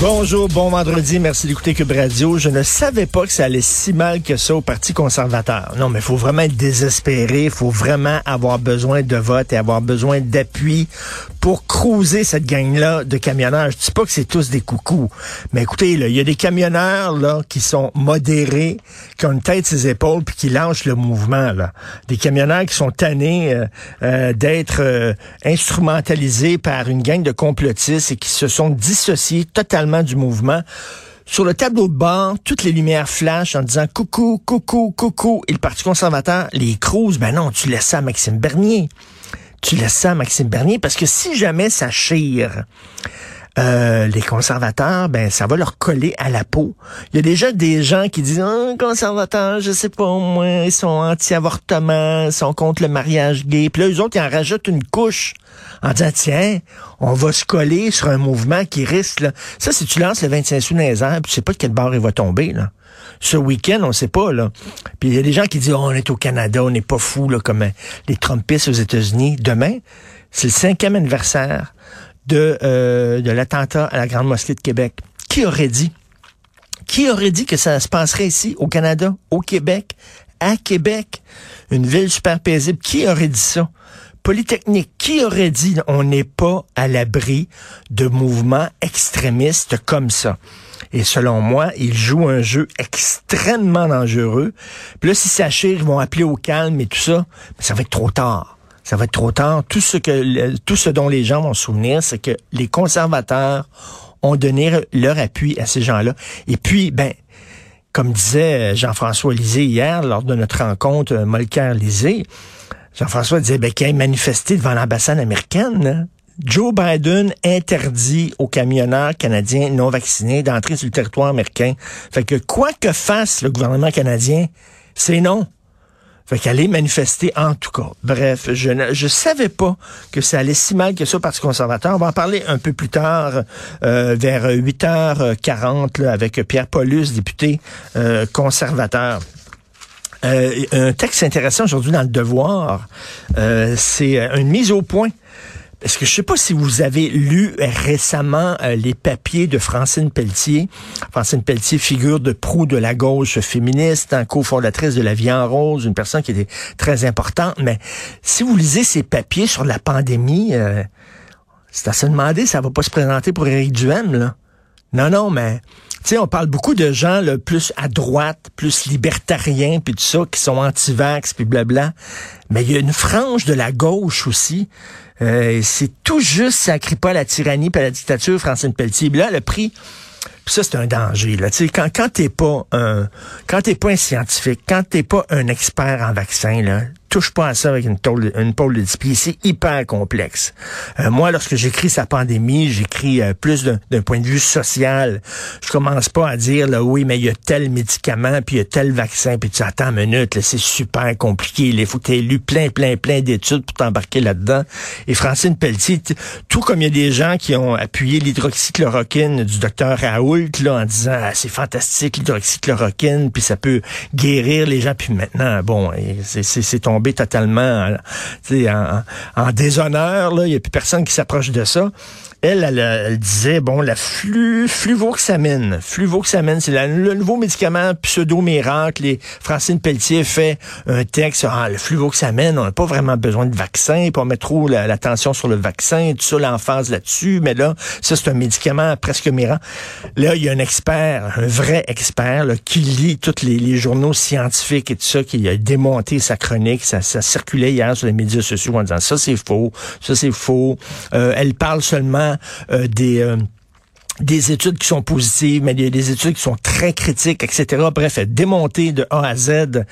Bonjour, bon vendredi, merci d'écouter Cube Radio. Je ne savais pas que ça allait si mal que ça au Parti conservateur. Non, mais il faut vraiment être désespéré, il faut vraiment avoir besoin de vote et avoir besoin d'appui pour cruiser cette gang-là de camionneurs. Je dis pas que c'est tous des coucous, mais écoutez, il y a des camionneurs là qui sont modérés, qui ont une tête ses épaules puis qui lancent le mouvement. Là. Des camionneurs qui sont tannés euh, euh, d'être euh, instrumentalisés par une gang de complotistes et qui se sont dissociés totalement du mouvement. Sur le tableau de bord, toutes les lumières flashent en disant coucou, coucou, coucou. Et le Parti conservateur, les cruise, ben non, tu laisses ça à Maxime Bernier. Tu laisses ça Maxime Bernier parce que si jamais ça chire, euh, les conservateurs, ben ça va leur coller à la peau. Il y a déjà des gens qui disent oh, conservateurs, je sais pas moi, ils sont anti-avortement, ils sont contre le mariage gay. Puis là, eux autres, ils en rajoutent une couche en disant tiens, on va se coller sur un mouvement qui risque. Ça, si tu lances le 25 sous dans les airs, sais pas de quel bord il va tomber. Là. Ce week-end, on sait pas. là. Puis il y a des gens qui disent oh, on est au Canada, on n'est pas fou là, comme les Trumpistes aux États-Unis. Demain, c'est le cinquième anniversaire de, euh, de l'attentat à la Grande Mosquée de Québec. Qui aurait dit? Qui aurait dit que ça se passerait ici, au Canada, au Québec, à Québec, une ville super paisible? Qui aurait dit ça? Polytechnique, qui aurait dit on n'est pas à l'abri de mouvements extrémistes comme ça? Et selon moi, ils jouent un jeu extrêmement dangereux. Puis là, si ça chire, ils vont appeler au calme et tout ça, mais ça va être trop tard ça va être trop tard. Tout ce que, tout ce dont les gens vont se souvenir, c'est que les conservateurs ont donné leur appui à ces gens-là. Et puis, ben, comme disait Jean-François Lisée hier lors de notre rencontre euh, Molker-Lisée, Jean-François disait ben, qu'il a manifesté devant l'ambassade américaine. Hein. Joe Biden interdit aux camionneurs canadiens non vaccinés d'entrer sur le territoire américain. Fait que quoi que fasse le gouvernement canadien, c'est non. Fait qu'aller manifester en tout cas. Bref, je ne je savais pas que ça allait si mal que ça au Parti conservateur. On va en parler un peu plus tard, euh, vers 8h40, avec Pierre Paulus, député euh, conservateur. Euh, un texte intéressant aujourd'hui dans le Devoir, c'est une mise au point est-ce que je sais pas si vous avez lu récemment euh, les papiers de Francine Pelletier. Francine Pelletier, figure de proue de la gauche féministe, hein, cofondatrice de La Vie en Rose, une personne qui était très importante. Mais si vous lisez ces papiers sur la pandémie, euh, c'est à se demander, ça va pas se présenter pour Éric Duhem, là. Non, non, mais tu sais, on parle beaucoup de gens là, plus à droite, plus libertariens, puis tout ça, qui sont anti-vax, puis blabla. Mais il y a une frange de la gauche aussi euh, c'est tout juste, ça crie pas la tyrannie pas la dictature, Francine Pelletier. là, le prix, ça, c'est un danger. Là. Tu sais, quand, quand t'es pas un quand t'es pas un scientifique, quand t'es pas un expert en vaccin, là, touche pas à ça avec une, tôle, une de. C'est hyper complexe. Euh, moi, lorsque j'écris sa pandémie, j'écris euh, plus d'un point de vue social. Je commence pas à dire, là, oui, mais il y a tel médicament, puis il y a tel vaccin, puis tu attends une minute, c'est super compliqué. Il faut que tu lu plein, plein, plein d'études pour t'embarquer là-dedans. Et Francine Pelletier, tout comme il y a des gens qui ont appuyé l'hydroxychloroquine du docteur Raoult, là, en disant, ah, c'est fantastique, l'hydroxychloroquine, puis ça peut guérir les gens, puis maintenant, bon, c'est totalement en, en, déshonneur. Il n'y a plus personne qui s'approche de ça. Elle, elle, disait, bon, la flu, fluvoxamine. Fluvoxamine, c'est le nouveau médicament pseudo-miracle. Et Francine Pelletier fait un texte, ah, le fluvoxamine, on n'a pas vraiment besoin de vaccin, puis on met trop l'attention sur le vaccin, tout ça, l'emphase là-dessus. Mais là, ça, c'est un médicament presque miracle. Là, il y a un expert, un vrai expert, qui lit tous les, journaux scientifiques et tout ça, qui a démonté sa chronique. Ça, ça circulait hier sur les médias sociaux en disant, ça, c'est faux, ça, c'est faux. Euh, elle parle seulement euh, des euh, des études qui sont positives, mais il y a des études qui sont très critiques, etc. Bref, démonter de A à Z euh,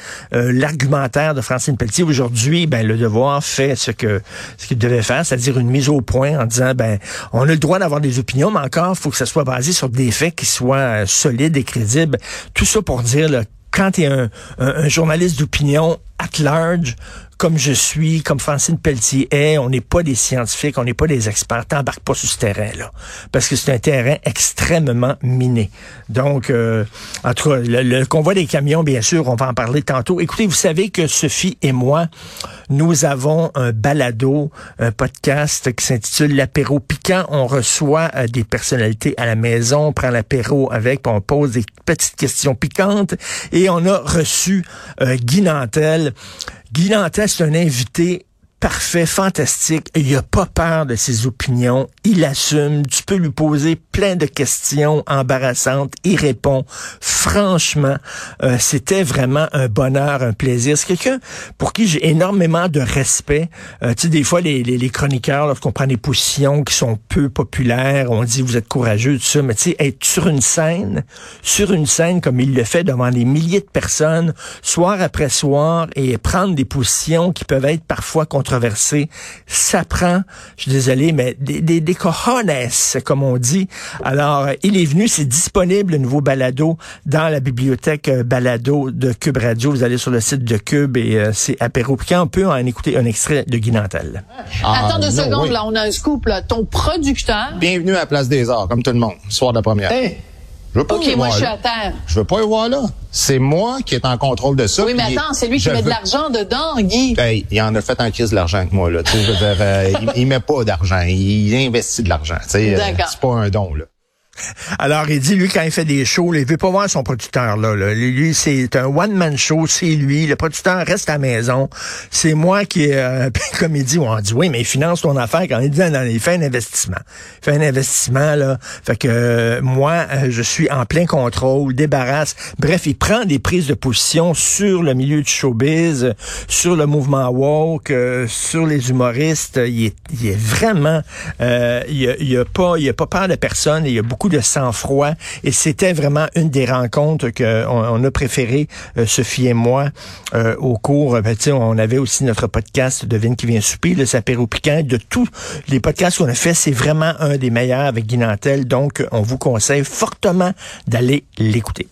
l'argumentaire de Francine Pelletier. Aujourd'hui, ben, le devoir fait ce que ce qu'il devait faire, c'est-à-dire une mise au point en disant, ben, on a le droit d'avoir des opinions, mais encore, faut que ça soit basé sur des faits qui soient solides et crédibles. Tout ça pour dire, là, quand tu es un, un, journaliste d'opinion at large, comme je suis, comme Francine Pelletier est, on n'est pas des scientifiques, on n'est pas des experts. T'embarques pas sur ce terrain-là. Parce que c'est un terrain extrêmement miné. Donc, euh, en le, convoi des camions, bien sûr, on va en parler tantôt. Écoutez, vous savez que Sophie et moi, nous avons un balado, un podcast qui s'intitule L'apéro piquant. On reçoit euh, des personnalités à la maison, on prend l'apéro avec, puis on pose des petites questions piquantes. Et on a reçu euh, Guy Nantel. Guy Nantel, c'est un invité parfait, fantastique. Il a pas peur de ses opinions. Il assume. Tu peux lui poser plein de questions embarrassantes. Il répond. Franchement, euh, c'était vraiment un bonheur, un plaisir. C'est quelqu'un pour qui j'ai énormément de respect. Euh, tu sais, des fois, les, les, les chroniqueurs, lorsqu'on prend des positions qui sont peu populaires, on dit vous êtes courageux, tout ça. Mais tu sais, être sur une scène, sur une scène comme il le fait devant des milliers de personnes, soir après soir, et prendre des positions qui peuvent être parfois contre ça prend, je suis désolé, mais des, des, des cojones, comme on dit. Alors, il est venu, c'est disponible, le nouveau balado, dans la bibliothèque euh, balado de Cube Radio. Vous allez sur le site de Cube et euh, c'est apéro. Quand on peut en écouter un extrait de Guy Nantel. Ah, Attends deux secondes, là, on a un scoop, là. Ton producteur... Bienvenue à la Place des Arts, comme tout le monde, soir de la première. Je veux pas OK, moi, je suis à terre. Je veux pas y voir là. C'est moi qui est en contrôle de ça. Oui, mais attends, c'est lui qui met de l'argent dedans, Guy. Hey, il en a fait en crise de l'argent que moi, là. Tu sais, je veux dire, euh, il, il, met pas d'argent. Il investit de l'argent. Tu sais, euh, c'est pas un don, là. Alors, il dit, lui, quand il fait des shows, il veut pas voir son producteur là. Lui, c'est un one-man show, c'est lui. Le producteur reste à la maison. C'est moi qui, euh, comme il dit, on dit, oui, mais il finance ton affaire quand il dit, non, il fait un investissement. Il fait un investissement, là. Fait que euh, moi, euh, je suis en plein contrôle, débarrasse. Bref, il prend des prises de position sur le milieu du showbiz, sur le mouvement woke, sur les humoristes. Il est, vraiment, il, a, a pas, il a pas peur de personne. Il y a beaucoup de sang-froid. Et c'était vraiment une des rencontres qu'on on a préféré, euh, Sophie et moi, euh, au cours. Ben, on avait aussi notre podcast Devine qui vient souper, le sapéro piquant. De tous les podcasts qu'on a fait, c'est vraiment un des meilleurs avec Guy Donc, on vous conseille fortement d'aller l'écouter.